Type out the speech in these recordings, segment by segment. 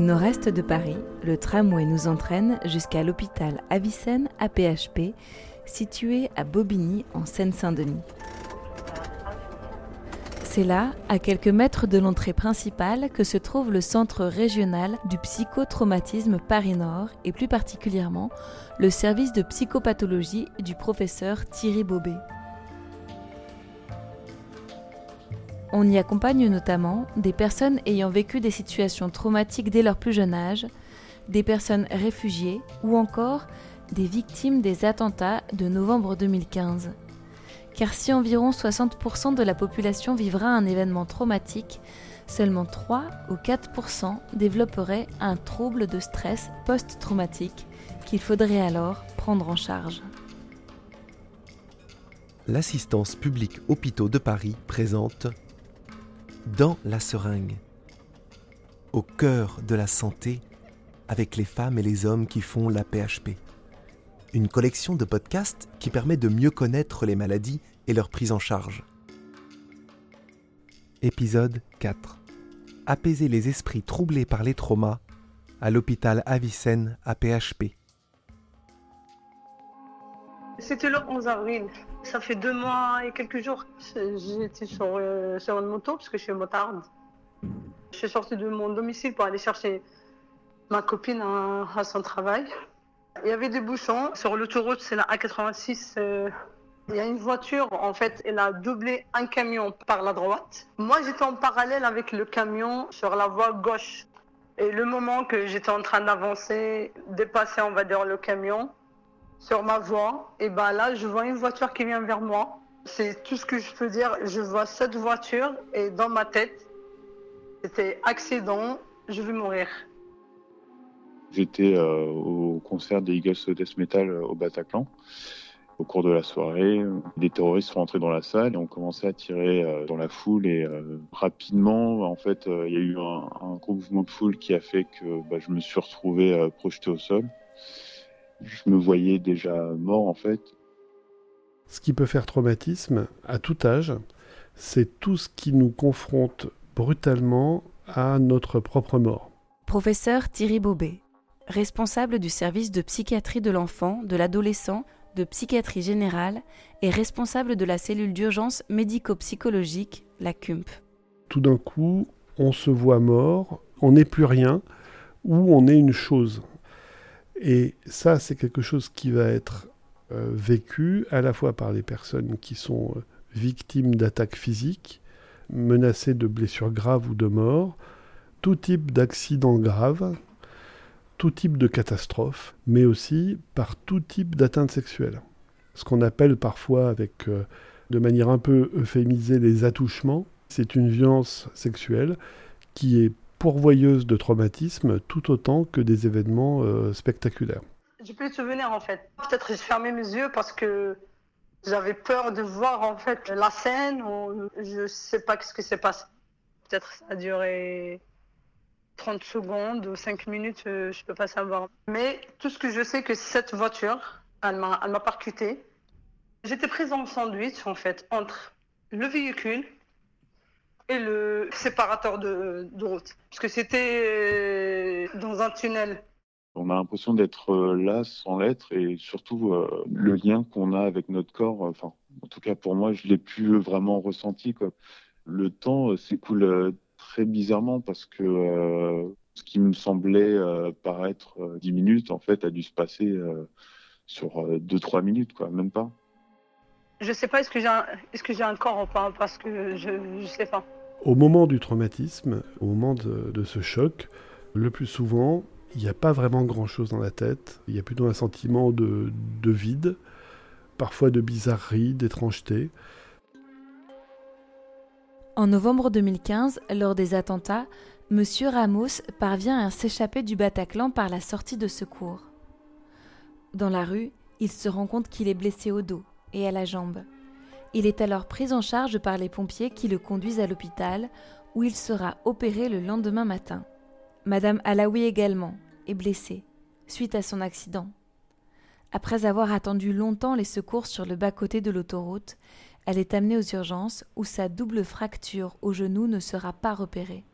Au nord-est de Paris, le tramway nous entraîne jusqu'à l'hôpital Avicenne APHP, situé à Bobigny en Seine-Saint-Denis. C'est là, à quelques mètres de l'entrée principale, que se trouve le centre régional du psychotraumatisme Paris-Nord et plus particulièrement le service de psychopathologie du professeur Thierry Bobet. On y accompagne notamment des personnes ayant vécu des situations traumatiques dès leur plus jeune âge, des personnes réfugiées ou encore des victimes des attentats de novembre 2015 car si environ 60% de la population vivra un événement traumatique, seulement 3 ou 4% développeraient un trouble de stress post-traumatique qu'il faudrait alors prendre en charge. L'assistance publique hôpitaux de Paris présente Dans la seringue, au cœur de la santé, avec les femmes et les hommes qui font la PHP une collection de podcasts qui permet de mieux connaître les maladies et leur prise en charge. Épisode 4 Apaiser les esprits troublés par les traumas à l'hôpital Avicenne à PHP. C'était le 11 avril. Ça fait deux mois et quelques jours. J'étais sur, euh, sur une moto parce que je suis motarde. Je suis sortie de mon domicile pour aller chercher ma copine à son travail. Il y avait des bouchons. Sur l'autoroute, c'est la A86. Euh, il y a une voiture, en fait, elle a doublé un camion par la droite. Moi, j'étais en parallèle avec le camion sur la voie gauche. Et le moment que j'étais en train d'avancer, dépasser, on va dire, le camion sur ma voie, et ben là, je vois une voiture qui vient vers moi. C'est tout ce que je peux dire. Je vois cette voiture et dans ma tête, c'était accident, je vais mourir. J'étais euh, au concert des Eagles Death Metal euh, au Bataclan. Au cours de la soirée, des terroristes sont entrés dans la salle et ont commencé à tirer euh, dans la foule. Et rapidement, en fait, il y a eu un, gros mouvement de foule qui a fait que bah, je me suis retrouvé projeté au sol. Je me voyais déjà mort, en fait. Ce qui peut faire traumatisme à tout âge, c'est tout ce qui nous confronte brutalement à notre propre mort. Professeur Thierry Bobet, responsable du service de psychiatrie de l'enfant, de l'adolescent, de psychiatrie générale et responsable de la cellule d'urgence médico-psychologique, la CUMP. Tout d'un coup, on se voit mort, on n'est plus rien, ou on est une chose. Et ça, c'est quelque chose qui va être euh, vécu à la fois par les personnes qui sont euh, victimes d'attaques physiques, menacées de blessures graves ou de mort, tout type d'accidents graves, tout type de catastrophe, mais aussi par tout type d'atteinte sexuelle. Ce qu'on appelle parfois, avec, euh, de manière un peu euphémisée, les attouchements, c'est une violence sexuelle qui est pourvoyeuse de traumatisme tout autant que des événements euh, spectaculaires. J'ai plus de souvenirs en fait. Peut-être j'ai fermé mes yeux parce que j'avais peur de voir en fait la scène ou je sais pas ce qui s'est passé. Peut-être ça a duré 30 secondes ou 5 minutes, euh, je ne peux pas savoir. Mais tout ce que je sais, que cette voiture, elle m'a percuté. J'étais prise en sandwich, en fait, entre le véhicule et le séparateur de, route. Parce que c'était euh, dans un tunnel. On a l'impression d'être euh, là sans l'être et surtout le lien qu'on a avec notre corps. Enfin, en tout cas pour moi, je l'ai plus vraiment ressenti. Quoi. Le temps s'écoule très bizarrement parce que euh, ce qui me semblait euh, paraître 10 euh, minutes, en fait, a dû se passer sur 2-3 minutes, quoi, même pas. Je sais pas, est-ce que j'ai un, est-ce que j'ai un corps ou pas, parce que je, je sais pas. Au moment du traumatisme, au moment de, ce choc, le plus souvent, il n'y a pas vraiment grand-chose dans la tête. Il y a plutôt un sentiment de, de vide, parfois de bizarrerie, d'étrangeté. En novembre 2015, lors des attentats, M. Ramos parvient à s'échapper du Bataclan par la sortie de secours. Dans la rue, il se rend compte qu'il est blessé au dos et à la jambe. Il est alors pris en charge par les pompiers qui le conduisent à l'hôpital où il sera opéré le lendemain matin. Madame Alaoui également est blessée suite à son accident. Après avoir attendu longtemps les secours sur le bas-côté de l'autoroute, elle est amenée aux urgences où sa double fracture au genou ne sera pas repérée.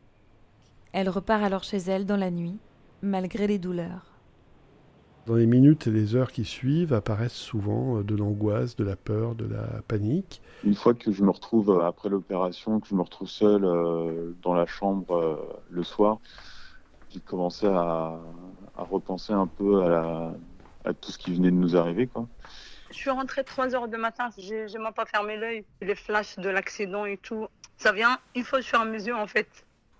Elle repart alors chez elle dans la nuit, malgré les douleurs. Dans les minutes et les heures qui suivent apparaissent souvent euh, de l'angoisse, de la peur, de la panique. Une fois que je me retrouve euh, après l'opération, que je me retrouve seul euh, dans la chambre le soir, j'ai commencé à, repenser un peu à, tout ce qui venait de nous arriver. Quoi. Je suis rentrée 3 heures du matin, j'ai même pas fermé l'œil. Les flashs de l'accident et tout, ça vient une fois sur mesure en fait.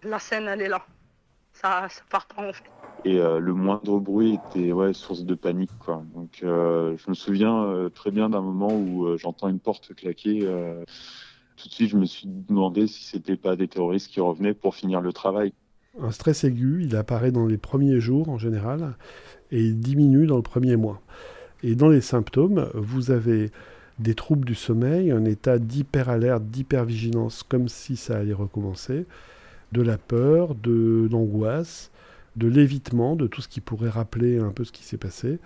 La scène, elle est là. Ça, ça part pas en fait. Et euh, le moindre bruit était source de panique. Donc euh, je me souviens euh, très bien d'un moment où j'entends une porte claquer. tout de suite, je me suis demandé si c'était pas des terroristes qui revenaient pour finir le travail. Un stress aigu, il apparaît dans les premiers jours en général et il diminue dans le premier mois. Et dans les symptômes, vous avez des troubles du sommeil, un état d'hyperalerte, d'hypervigilance, comme si ça allait recommencer, de la peur, de l'angoisse, de l'évitement, de tout ce qui pourrait rappeler un peu ce qui s'est passé,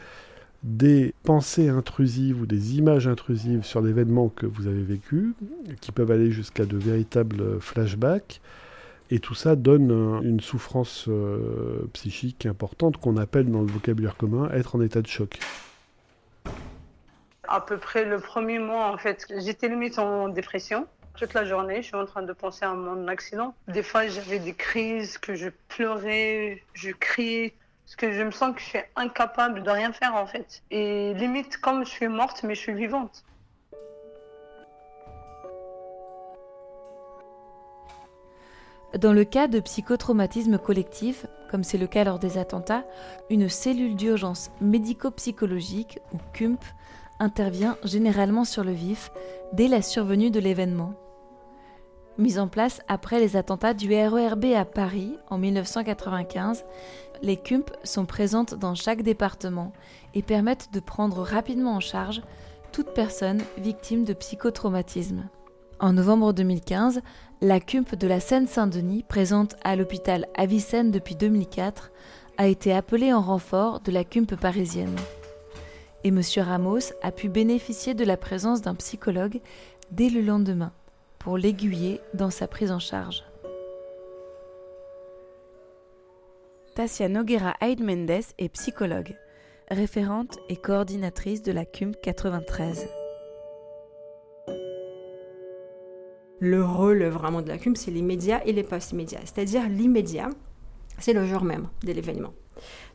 des pensées intrusives ou des images intrusives sur l'événement que vous avez vécu, qui peuvent aller jusqu'à de véritables flashbacks. Et tout ça donne une souffrance euh, psychique importante qu'on appelle dans le vocabulaire commun être en état de choc. À peu près le premier mois, en fait, j'étais limite en dépression toute la journée, je suis en train de penser à mon accident. Des fois, j'avais des crises, que je pleurais, je criais, parce que je me sens que je suis incapable de rien faire en fait. Et limite, comme je suis morte, mais je suis vivante. Dans le cas de psychotraumatisme collectif, comme c'est le cas lors des attentats, une cellule d'urgence médico-psychologique, ou CUMP, intervient généralement sur le vif dès la survenue de l'événement. Mise en place après les attentats du RERB à Paris en 1995, les CUMP sont présentes dans chaque département et permettent de prendre rapidement en charge toute personne victime de psychotraumatisme. En novembre 2015, la CUMP de la Seine-Saint-Denis, présente à l'hôpital Avicenne depuis 2004, a été appelée en renfort de la CUMP parisienne et M. Ramos a pu bénéficier de la présence d'un psychologue dès le lendemain pour l'aiguiller dans sa prise en charge. Tassia Noguera Aid Mendes est psychologue, référente et coordinatrice de la CUM 93. Le rôle vraiment de la CUM, c'est l'immédiat et les post-immédiats. C'est-à-dire l'immédiat, c'est le jour même de l'événement.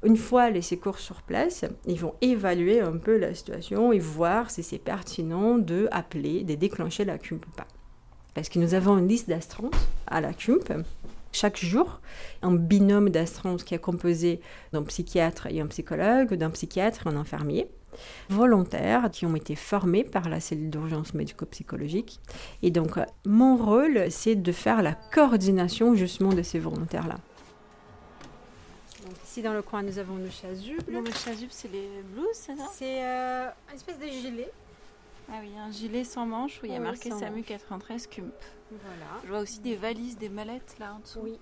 Une fois les secours sur place, ils vont évaluer un peu la situation et voir si c'est pertinent de appeler, de déclencher la CUMP ou pas. Parce que nous avons une liste d'astreintes à la CUMP chaque jour, un binôme d'astreintes qui est composé d'un psychiatre et un psychologue, d'un psychiatre et un infirmier volontaires qui ont été formés par la cellule d'urgence médico-psychologique. Et donc, mon rôle, c'est de faire la coordination justement de ces volontaires-là. Ici dans le coin, nous avons le chasuble. le chasuble, c'est les blouses, c'est ça? C'est euh, une espèce de gilet. Ah oui, un gilet sans manches où il y a marqué SAMU 93 CUMP. Voilà. Je vois aussi des valises, des mallettes là en dessous. Oui.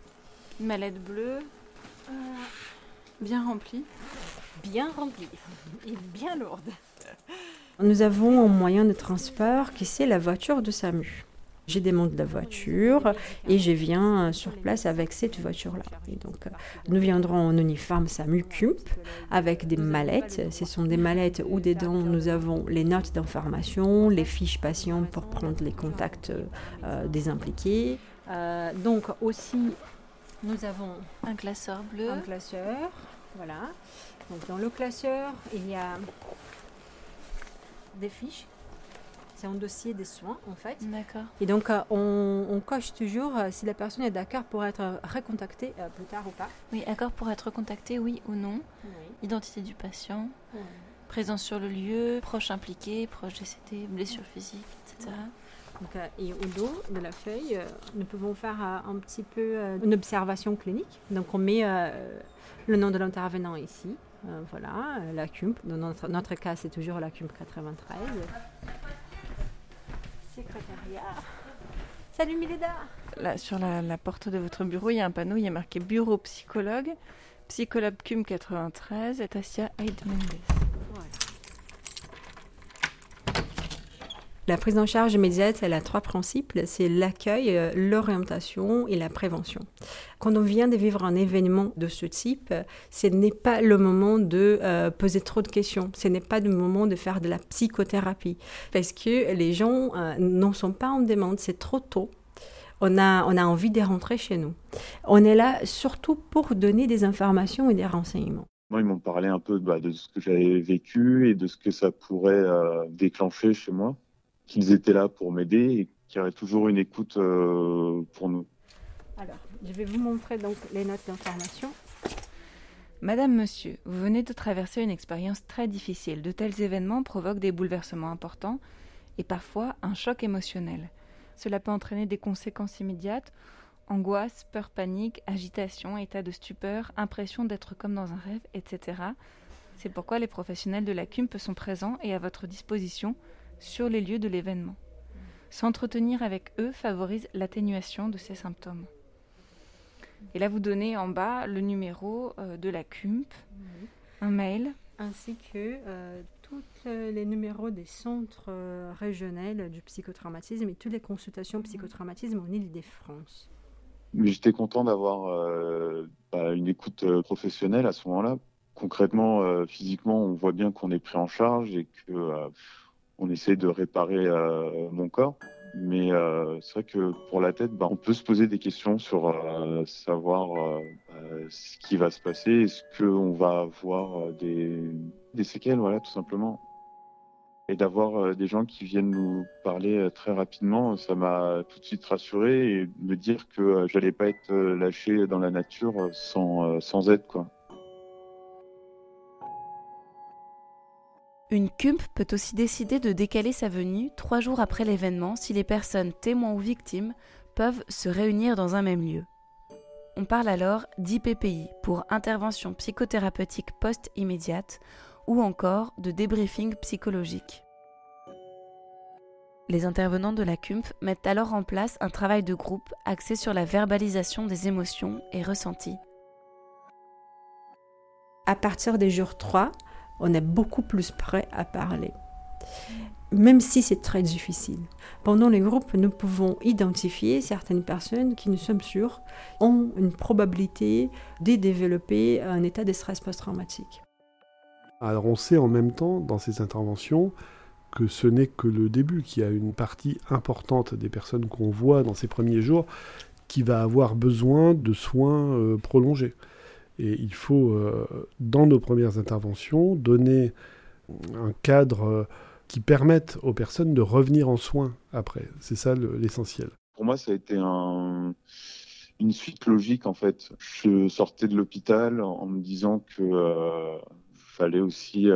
Une mallette bleue. Euh, bien remplie. Bien remplie et bien lourde. Nous avons un moyen de transport qui c'est la voiture de SAMU. J'ai démonte la voiture et je viens sur place avec cette voiture-là. Et donc, nous viendrons en uniforme SAMU CUMP avec des mallettes. Ce sont des mallettes où dedans nous avons les notes d'information, les fiches patients pour prendre les contacts euh, des impliqués. Euh, donc aussi, nous avons un classeur bleu. Un classeur, voilà. Donc dans le classeur, il y a des fiches c'est un dossier des soins en fait. D'accord. Et donc euh, on, coche toujours euh, si la personne est d'accord pour être recontactée euh, plus tard ou pas. Oui, d'accord pour être recontactée, oui ou non. Identité du patient, présence sur le lieu, proche impliqué, proche décédé, blessure physique, etc. Donc, et au dos de la feuille, nous pouvons faire un petit peu une observation clinique. Donc on met le nom de l'intervenant ici. voilà, la CUMP. Dans notre, notre cas, c'est toujours la CUMP 93 Salut Mileda Là, sur la, porte de votre bureau, il y a un panneau, il y a marqué bureau psychologue, psychologue CUM 93, et Tassia. La prise en charge immédiate, elle a trois principes. C'est l'accueil, euh, l'orientation et la prévention. Quand on vient de vivre un événement de ce type, ce n'est pas le moment de euh, poser trop de questions. Ce n'est pas le moment de faire de la psychothérapie. Parce que les gens euh, n'en sont pas en demande. C'est trop tôt. On a, on a envie de rentrer chez nous. On est là surtout pour donner des informations et des renseignements. Moi, ils m'ont parlé un peu bah, de ce que j'avais vécu et de ce que ça pourrait déclencher chez moi qu'ils étaient là pour m'aider et qu'il y aurait toujours une écoute euh, pour nous. Alors, je vais vous montrer donc les notes d'information. Madame, Monsieur, vous venez de traverser une expérience très difficile. De tels événements provoquent des bouleversements importants et parfois un choc émotionnel. Cela peut entraîner des conséquences immédiates angoisse, peur, panique, agitation, état de stupeur, impression d'être comme dans un rêve, etc. C'est pourquoi les professionnels de la CUMP sont présents et à votre disposition sur les lieux de l'événement. S'entretenir avec eux favorise l'atténuation de ces symptômes. Et là, vous donnez en bas le numéro euh, de la CUMP, un mail. Ainsi que euh, tous les numéros des centres euh, régionaux du psychotraumatisme et toutes les consultations psychotraumatisme en Ile-de-France. J'étais content d'avoir bah, une écoute professionnelle à ce moment-là. Concrètement, physiquement, on voit bien qu'on est pris en charge et que on essaie de réparer euh, mon corps. Mais euh, c'est vrai que pour la tête, bah, on peut se poser des questions sur euh, savoir bah, ce qui va se passer. Est-ce qu'on va avoir des, séquelles, voilà, tout simplement. Et d'avoir des gens qui viennent nous parler très rapidement, ça m'a tout de suite rassuré et me dire que j'allais pas être lâché dans la nature sans, sans aide, quoi. Une CUMP peut aussi décider de décaler sa venue trois jours après l'événement si les personnes témoins ou victimes peuvent se réunir dans un même lieu. On parle alors d'IPPI pour intervention psychothérapeutique post-immédiate ou encore de débriefing psychologique. Les intervenants de la CUMP mettent alors en place un travail de groupe axé sur la verbalisation des émotions et ressentis. À partir des jours 3, on est beaucoup plus prêt à parler. Même si c'est très difficile. Pendant les groupes, nous pouvons identifier certaines personnes qui, nous sommes sûrs, ont une probabilité de développer un état de stress post-traumatique. Alors on sait en même temps, dans ces interventions, que ce n'est que le début, qu'il y a une partie importante des personnes qu'on voit dans ces premiers jours qui va avoir besoin de soins euh, prolongés. Et il faut, euh, dans nos premières interventions, donner un cadre euh, qui permette aux personnes de revenir en soins après. C'est ça l'essentiel. Pour moi, ça a été une suite logique en fait. Je sortais de l'hôpital en me disant que euh, fallait aussi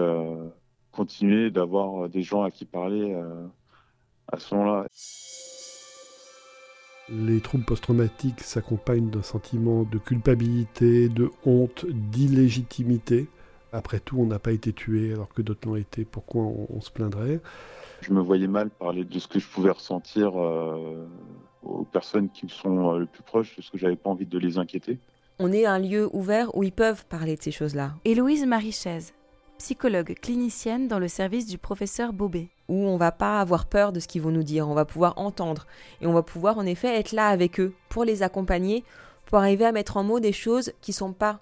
continuer d'avoir des gens à qui parler à ce moment-là. Les troubles post-traumatiques s'accompagnent d'un sentiment de culpabilité, de honte, d'illégitimité. Après tout, on n'a pas été tué alors que d'autres l'ont été. Pourquoi on, se plaindrait? Je me voyais mal parler de ce que je pouvais ressentir euh, aux personnes qui me sont euh, le plus proches, parce que j'avais pas envie de les inquiéter. On est un lieu ouvert où ils peuvent parler de ces choses-là. Héloïse Marichaise, psychologue clinicienne dans le service du professeur Bobet où on va pas avoir peur de ce qu'ils vont nous dire, on va pouvoir entendre et on va pouvoir en effet être là avec eux pour les accompagner, pour arriver à mettre en mots des choses qui sont pas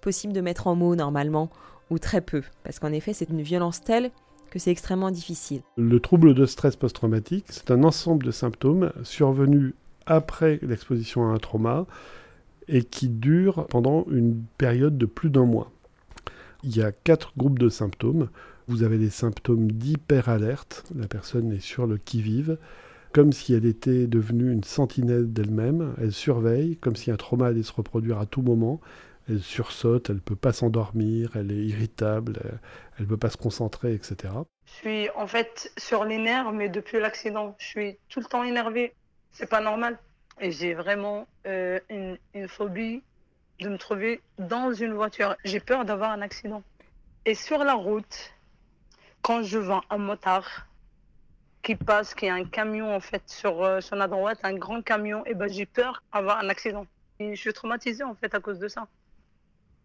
possibles de mettre en mots normalement ou très peu, parce qu'en effet c'est une violence telle que c'est extrêmement difficile. Le trouble de stress post-traumatique, c'est un ensemble de symptômes survenus après l'exposition à un trauma et qui dure pendant une période de plus d'un mois. Il y a quatre groupes de symptômes. Vous avez des symptômes d'hyperalerte, la personne est sur le qui-vive, comme si elle était devenue une sentinelle d'elle-même, elle surveille, comme si un trauma allait se reproduire à tout moment, elle sursaute, elle ne peut pas s'endormir, elle est irritable, elle ne peut pas se concentrer, etc. Je suis en fait sur les nerfs, mais depuis l'accident, je suis tout le temps énervée. C'est pas normal. Et j'ai vraiment euh, une, une phobie de me trouver dans une voiture. J'ai peur d'avoir un accident. Et sur la route, quand je vois un motard qui passe, qui a un camion en fait sur, euh, sur la droite, un grand camion, et ben j'ai peur d'avoir un accident. Et je suis traumatisée en fait à cause de ça.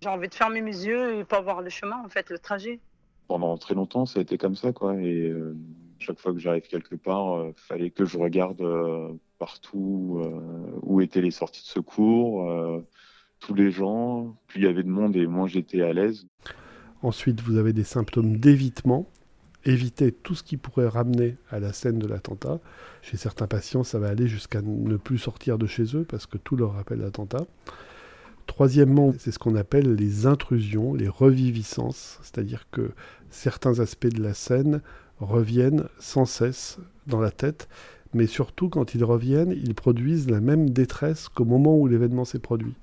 J'ai envie de fermer mes yeux et pas voir le chemin en fait, le trajet. Pendant très longtemps, ça a été comme ça quoi. Et euh, Chaque fois que j'arrive quelque part, il fallait que je regarde partout où étaient les sorties de secours, tous les gens. Plus il y avait de monde et moins j'étais à l'aise. Ensuite, vous avez des symptômes d'évitement. Éviter tout ce qui pourrait ramener à la scène de l'attentat. Chez certains patients, ça va aller jusqu'à ne plus sortir de chez eux parce que tout leur rappelle l'attentat. Troisièmement, c'est ce qu'on appelle les intrusions, les reviviscences, c'est-à-dire que certains aspects de la scène reviennent sans cesse dans la tête, mais surtout quand ils reviennent, ils produisent la même détresse qu'au moment où l'événement s'est produit.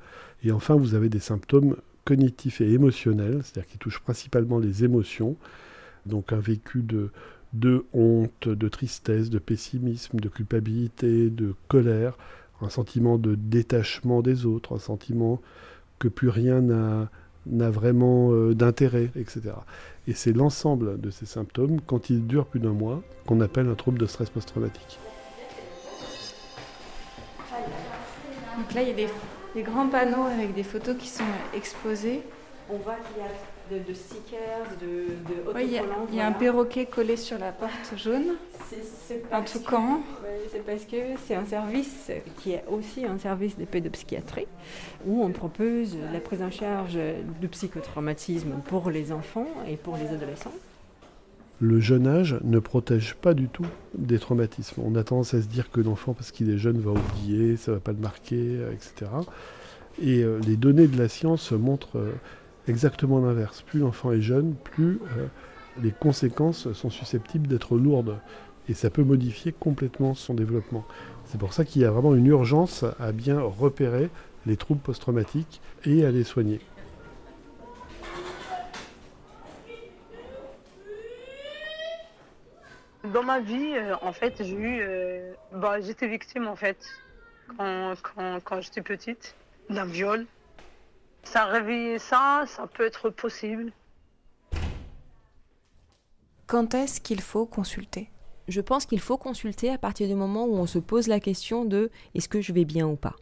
Et enfin, vous avez des symptômes cognitifs et émotionnels, c'est-à-dire qui touchent principalement les émotions, donc un vécu de, honte, de tristesse, de pessimisme, de culpabilité, de colère, un sentiment de détachement des autres, un sentiment que plus rien n'a vraiment euh, d'intérêt, etc. Et c'est l'ensemble de ces symptômes, quand ils durent plus d'un mois, qu'on appelle un trouble de stress post-traumatique. Donc là, il y a des, grands panneaux avec des photos qui sont exposées. On voit qu'il y a de, stickers, de, Il y, a un perroquet collé sur la porte jaune. C'est un toucan. c'est parce que c'est un service qui est aussi un service de pédopsychiatrie où on propose la prise en charge du psychotraumatisme pour les enfants et pour les adolescents. Le jeune âge ne protège pas du tout des traumatismes. On a tendance à se dire que l'enfant, parce qu'il est jeune, va oublier, ça ne va pas le marquer, etc. Et euh, les données de la science montrent euh, exactement l'inverse. Plus l'enfant est jeune, plus euh, les conséquences sont susceptibles d'être lourdes. Et ça peut modifier complètement son développement. C'est pour ça qu'il y a vraiment une urgence à bien repérer les troubles post-traumatiques et à les soigner. Dans ma vie, euh, en fait, j'ai eu, euh, bah, j'étais victime en fait quand, quand, quand j'étais petite d'un viol ça réveiller ça, ça peut être possible. Quand est-ce qu'il faut consulter? Je pense qu'il faut consulter à partir du moment où on se pose la question de est-ce que je vais bien ou pas?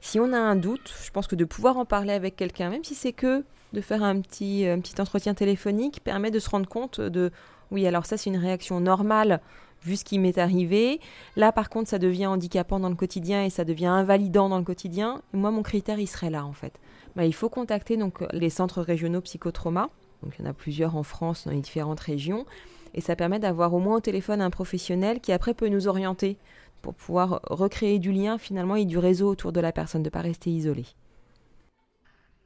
Si on a un doute, je pense que de pouvoir en parler avec quelqu'un, même si c'est que de faire un petit, un petit entretien téléphonique, permet de se rendre compte de oui, alors ça c'est une réaction normale vu ce qui m'est arrivé. Là, par contre, ça devient handicapant dans le quotidien et ça devient invalidant dans le quotidien. moi, mon critère, il serait là, en fait. Bah, il faut contacter donc les centres régionaux psychotrauma. Donc, il y en a plusieurs en France, dans les différentes régions. Et ça permet d'avoir au moins au téléphone un professionnel qui, après, peut nous orienter pour pouvoir recréer du lien, finalement, et du réseau autour de la personne, de ne pas rester isolé.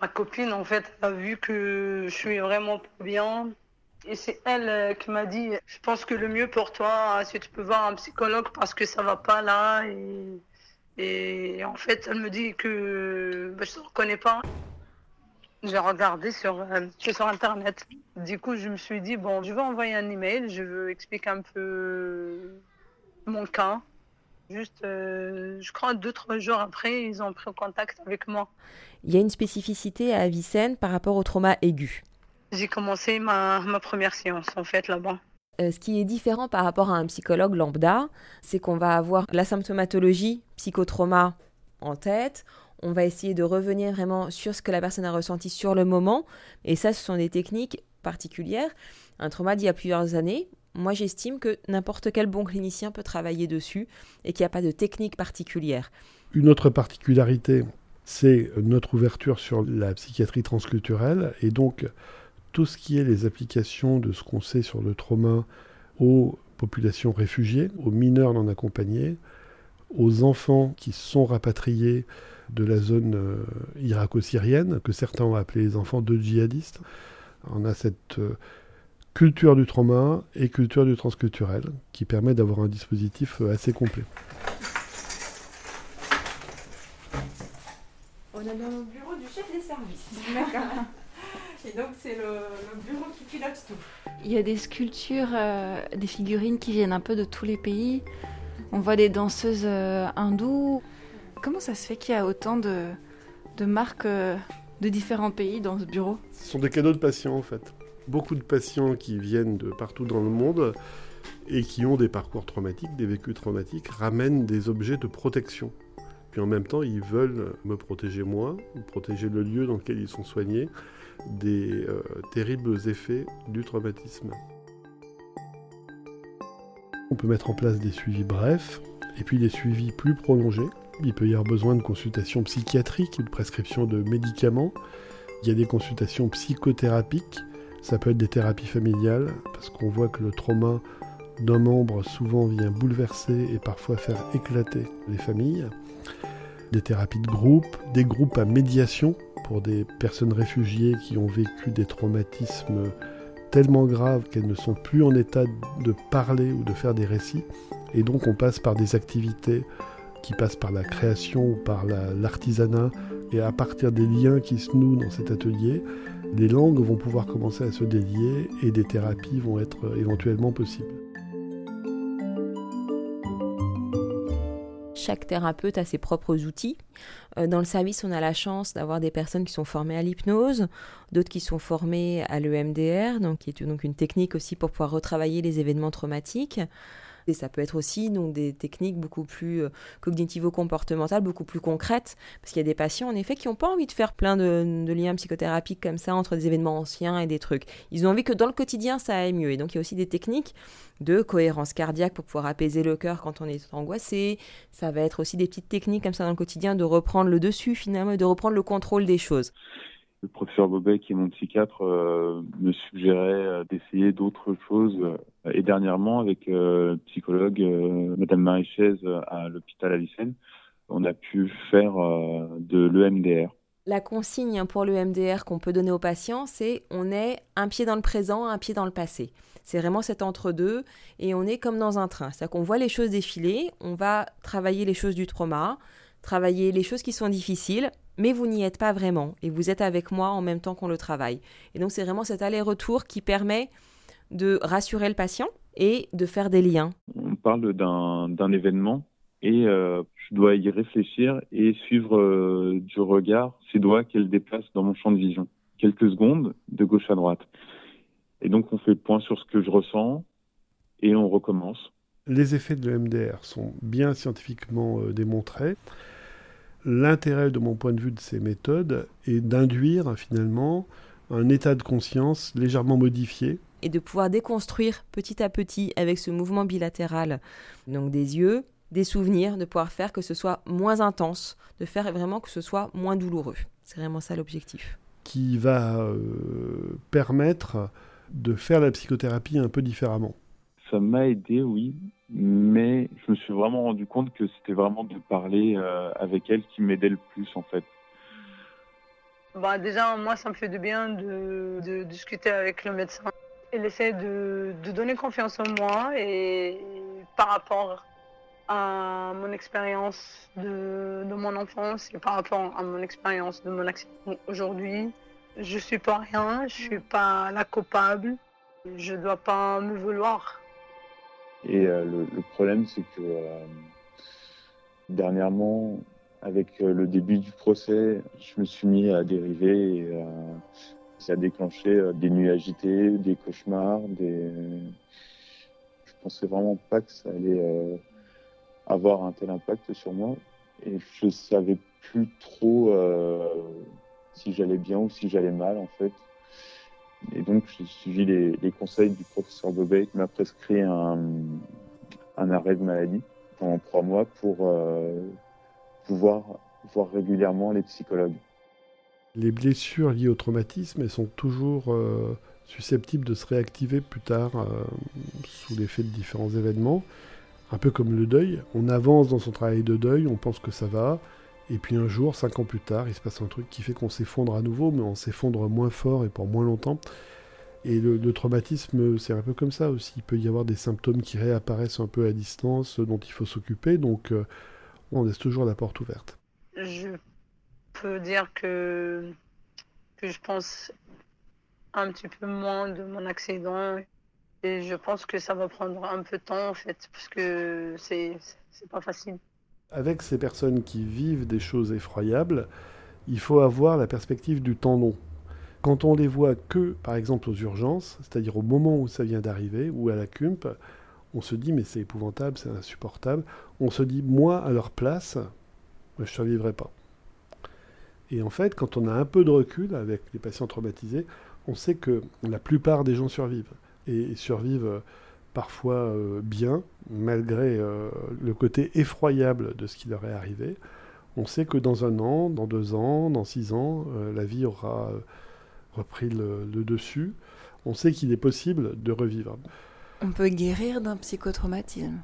Ma copine, en fait, a vu que je suis vraiment bien et c'est elle euh, qui m'a dit, je pense que le mieux pour toi, c'est tu peux voir un psychologue parce que ça va pas là. Et, et en fait, elle me dit que bah, je ne reconnais pas. J'ai regardé sur, euh, sur Internet. Du coup, je me suis dit, bon, je vais envoyer un email, je veux expliquer un peu mon cas. Juste, euh, je crois, deux, trois jours après, ils ont pris contact avec moi. Il y a une spécificité à Avicenne par rapport au trauma aigu. J'ai commencé ma, première séance en fait là-bas. Euh, ce qui est différent par rapport à un psychologue lambda, c'est qu'on va avoir la symptomatologie psychotrauma en tête. On va essayer de revenir vraiment sur ce que la personne a ressenti sur le moment. Et ça, ce sont des techniques particulières. Un trauma d'il y a plusieurs années, moi j'estime que n'importe quel bon clinicien peut travailler dessus et qu'il n'y a pas de technique particulière. Une autre particularité, c'est notre ouverture sur la psychiatrie transculturelle et donc tout ce qui est les applications de ce qu'on sait sur le trauma aux populations réfugiées, aux mineurs non accompagnés, aux enfants qui sont rapatriés de la zone euh, irako-syrienne, que certains ont appelé les enfants de djihadistes. On a cette euh, culture du trauma et culture du transculturel qui permet d'avoir un dispositif euh, assez complet. On est dans le bureau du chef des services. Et donc c'est le, bureau qui pilote tout. Il y a des sculptures, euh, des figurines qui viennent un peu de tous les pays. On voit des danseuses euh, hindoues. Comment ça se fait qu'il y a autant de, marques euh, de différents pays dans ce bureau? Ce sont des cadeaux de patients en fait. Beaucoup de patients qui viennent de partout dans le monde et qui ont des parcours traumatiques, des vécus traumatiques, ramènent des objets de protection. Puis en même temps, ils veulent me protéger moi, protéger le lieu dans lequel ils sont soignés des euh, terribles effets du traumatisme. On peut mettre en place des suivis brefs et puis des suivis plus prolongés. Il peut y avoir besoin de consultations psychiatriques de prescription de médicaments. Il y a des consultations psychothérapiques. Ça peut être des thérapies familiales parce qu'on voit que le trauma d'un membre souvent vient bouleverser et parfois faire éclater les familles. Des thérapies de groupe, des groupes à médiation pour des personnes réfugiées qui ont vécu des traumatismes tellement graves qu'elles ne sont plus en état de parler ou de faire des récits. Et donc on passe par des activités qui passent par la création ou par l'artisanat. et à partir des liens qui se nouent dans cet atelier, les langues vont pouvoir commencer à se délier et des thérapies vont être éventuellement possibles. Chaque thérapeute a ses propres outils. Euh, dans le service, on a la chance d'avoir des personnes qui sont formées à l'hypnose, d'autres qui sont formées à l'EMDR, donc qui est donc une technique aussi pour pouvoir retravailler les événements traumatiques. Et ça peut être aussi donc, des techniques beaucoup plus euh, cognitivo-comportementales, beaucoup plus concrètes, parce qu'il y a des patients, en effet, qui n'ont pas envie de faire plein de, liens psychothérapiques comme ça entre des événements anciens et des trucs. Ils ont envie que dans le quotidien, ça aille mieux. Et donc, il y a aussi des techniques de cohérence cardiaque pour pouvoir apaiser le cœur quand on est angoissé. Ça va être aussi des petites techniques comme ça dans le quotidien de reprendre le dessus, finalement, et de reprendre le contrôle des choses le professeur Bobet, qui est mon psychiatre, euh, me suggérait euh, d'essayer d'autres choses. Et dernièrement, avec euh, psychologue Madame Marie à l'hôpital Avicenne, on a pu faire de l'EMDR. La consigne pour l'EMDR qu'on peut donner aux patients, c'est on est un pied dans le présent, un pied dans le passé. C'est vraiment cet entre-deux et on est comme dans un train. C'est-à-dire qu'on voit les choses défiler, on va travailler les choses du trauma, travailler les choses qui sont difficiles mais vous n'y êtes pas vraiment et vous êtes avec moi en même temps qu'on le travaille. Et donc c'est vraiment cet aller-retour qui permet de rassurer le patient et de faire des liens. On parle d'un événement et euh, je dois y réfléchir et suivre euh, du regard ces doigts qu'elle déplace dans mon champ de vision. Quelques secondes de gauche à droite. Et donc on fait le point sur ce que je ressens et on recommence. Les effets de l'EMDR sont bien scientifiquement euh, démontrés. L'intérêt de mon point de vue de ces méthodes est d'induire finalement un état de conscience légèrement modifié. Et de pouvoir déconstruire petit à petit avec ce mouvement bilatéral, donc des yeux, des souvenirs, de pouvoir faire que ce soit moins intense, de faire vraiment que ce soit moins douloureux. C'est vraiment ça l'objectif. Qui va euh, permettre de faire la psychothérapie un peu différemment. Ça m'a aidé, oui, mais je me suis vraiment rendu compte que c'était vraiment de parler euh, avec elle qui m'aidait le plus en fait. Bah déjà, moi, ça me fait du bien de, discuter avec le médecin. Il essaie de, donner confiance en moi et par rapport à mon expérience de, de, mon enfance et par rapport à mon expérience de mon accident aujourd'hui, je suis pas rien, je suis pas la coupable, je dois pas me vouloir. Et euh, le, problème, c'est que euh, dernièrement, avec euh, le début du procès, je me suis mis à dériver et ça a déclenché des nuits agitées, des cauchemars, des... Je pensais vraiment pas que ça allait avoir un tel impact sur moi et je savais plus trop si j'allais bien ou si j'allais mal en fait. Et donc, j'ai suivi les, conseils du professeur Bobet qui m'a prescrit un, arrêt de maladie pendant trois mois pour euh, pouvoir voir régulièrement les psychologues. Les blessures liées au traumatisme, sont toujours euh, susceptibles de se réactiver plus tard euh, sous l'effet de différents événements. Un peu comme le deuil, on avance dans son travail de deuil, on pense que ça va, et puis un jour, cinq ans plus tard, il se passe un truc qui fait qu'on s'effondre à nouveau, mais on s'effondre moins fort et pour moins longtemps. Et le, traumatisme, c'est un peu comme ça aussi. Il peut y avoir des symptômes qui réapparaissent un peu à distance, dont il faut s'occuper. Donc, euh, on laisse toujours la porte ouverte. Je peux dire que, je pense un petit peu moins de mon accident. Et je pense que ça va prendre un peu de temps, en fait, parce que c'est pas facile. Avec ces personnes qui vivent des choses effroyables, il faut avoir la perspective du temps long. Quand on les voit que, par exemple, aux urgences, c'est-à-dire au moment où ça vient d'arriver, ou à la CUMP, on se dit mais c'est épouvantable, c'est insupportable. On se dit moi à leur place, je ne survivrai pas. Et en fait, quand on a un peu de recul avec les patients traumatisés, on sait que la plupart des gens survivent et survivent parfois euh, bien, malgré euh, le côté effroyable de ce qui leur est arrivé. On sait que dans un an, dans deux ans, dans six ans, euh, la vie aura repris le, dessus. On sait qu'il est possible de revivre. On peut guérir d'un psychotraumatisme.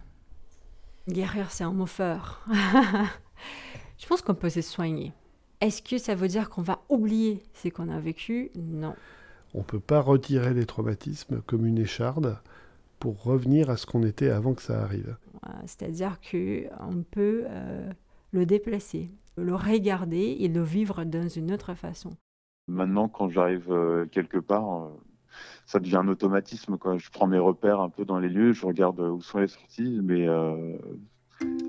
Guérir, c'est un mot fort. Je pense qu'on peut se soigner. Est-ce que ça veut dire qu'on va oublier ce qu'on a vécu? Non. On ne peut pas retirer les traumatismes comme une écharde pour revenir à ce qu'on était avant que ça arrive. C'est-à-dire qu'on peut euh, le déplacer, le regarder et le vivre dans une autre façon. Maintenant, quand j'arrive euh, quelque part, euh, ça devient un automatisme. Quoi. Je prends mes repères un peu dans les lieux, je regarde où sont les sorties, mais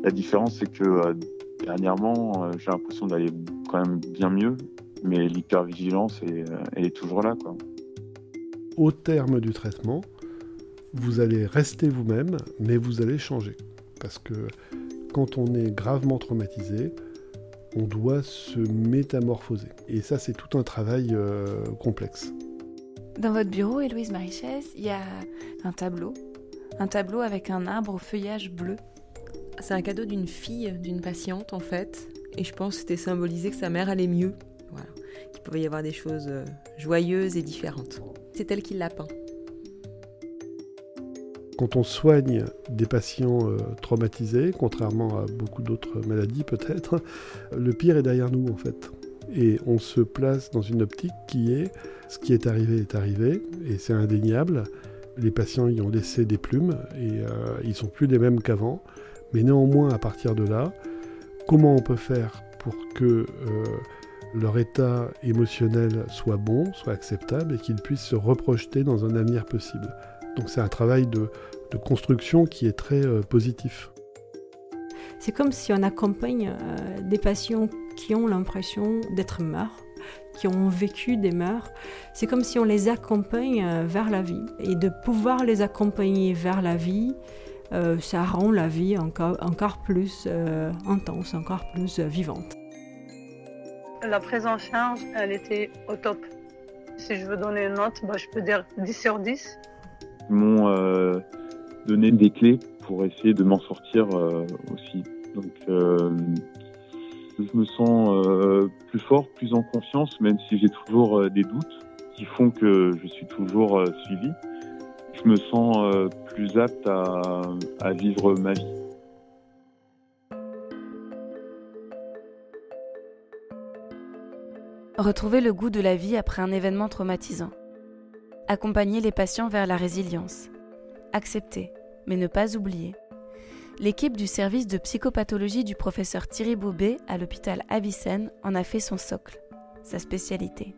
la différence, c'est que dernièrement, j'ai l'impression d'aller quand même bien mieux, mais l'hypervigilance est, elle est toujours là. Quoi. Au terme du traitement, vous allez rester vous-même, mais vous allez changer. Parce que quand on est gravement traumatisé, on doit se métamorphoser. Et ça, c'est tout un travail euh, complexe. Dans votre bureau, Héloïse Marichès, il y a un tableau. Un tableau avec un arbre au feuillage bleu. C'est un cadeau d'une fille, d'une patiente en fait. Et je pense que c'était symbolisé que sa mère allait mieux. Voilà. Qu'il pouvait y avoir des choses euh, joyeuses et différentes. C'est elle qui l'a peint. Quand on soigne des patients euh, traumatisés, contrairement à beaucoup d'autres maladies peut-être, le pire est derrière nous en fait. Et on se place dans une optique qui est ce qui est arrivé est arrivé, et c'est indéniable. Les patients y ont laissé des plumes et euh, ils sont plus les mêmes qu'avant. Mais néanmoins, à partir de là, comment on peut faire pour que euh, leur état émotionnel soit bon, soit acceptable et qu'ils puissent se reprojeter dans un avenir possible? Donc c'est un travail de, construction qui est très euh, positif. C'est comme si on accompagne euh, des patients qui ont l'impression d'être morts, qui ont vécu des morts. C'est comme si on les accompagne euh, vers la vie. Et de pouvoir les accompagner vers la vie, ça rend la vie encore, encore plus intense, encore plus vivante. La prise en charge, elle était au top. Si je veux donner une note, bah, je peux dire 10 sur 10 m'ont euh, donné des clés pour essayer de m'en sortir euh, aussi. Donc, euh, je me sens plus fort, plus en confiance, même si j'ai toujours des doutes qui font que je suis toujours suivi. Je me sens plus apte à, à vivre ma vie. Retrouver le goût de la vie après un événement traumatisant accompagner les patients vers la résilience, accepter, mais ne pas oublier. L'équipe du service de psychopathologie du professeur Thierry Bobet à l'hôpital Avicenne en a fait son socle, sa spécialité.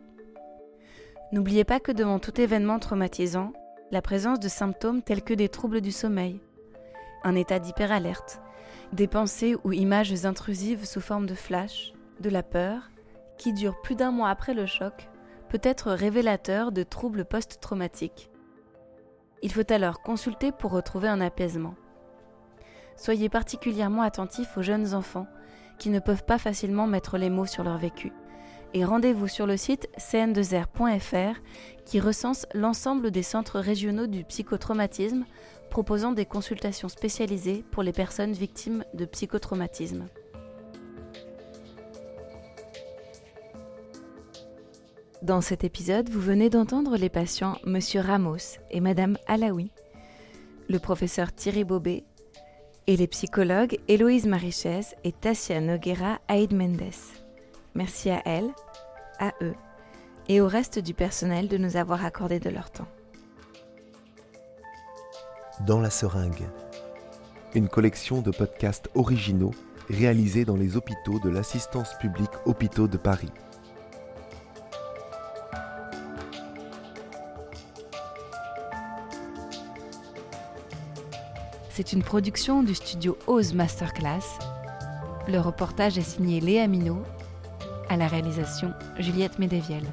N'oubliez pas que devant tout événement traumatisant, la présence de symptômes tels que des troubles du sommeil, un état d'hyperalerte, des pensées ou images intrusives sous forme de flash, de la peur, qui durent plus d'un mois après le choc, peut être révélateur de troubles post-traumatiques. Il faut alors consulter pour retrouver un apaisement. Soyez particulièrement attentifs aux jeunes enfants qui ne peuvent pas facilement mettre les mots sur leur vécu. Et rendez-vous sur le site cn2r.fr qui recense l'ensemble des centres régionaux du psychotraumatisme proposant des consultations spécialisées pour les personnes victimes de psychotraumatisme. Dans cet épisode, vous venez d'entendre les patients Monsieur Ramos et Madame Alaoui, le professeur Thierry Bobet et les psychologues Héloïse Marichès et Tassia Noguera Aïd Mendes. Merci à elles, à eux et au reste du personnel de nous avoir accordé de leur temps. Dans la seringue, une collection de podcasts originaux réalisés dans les hôpitaux de l'assistance publique Hôpitaux de Paris. C'est une production du studio Oz Masterclass. Le reportage est signé Léa Minot, à la réalisation Juliette Médevielle.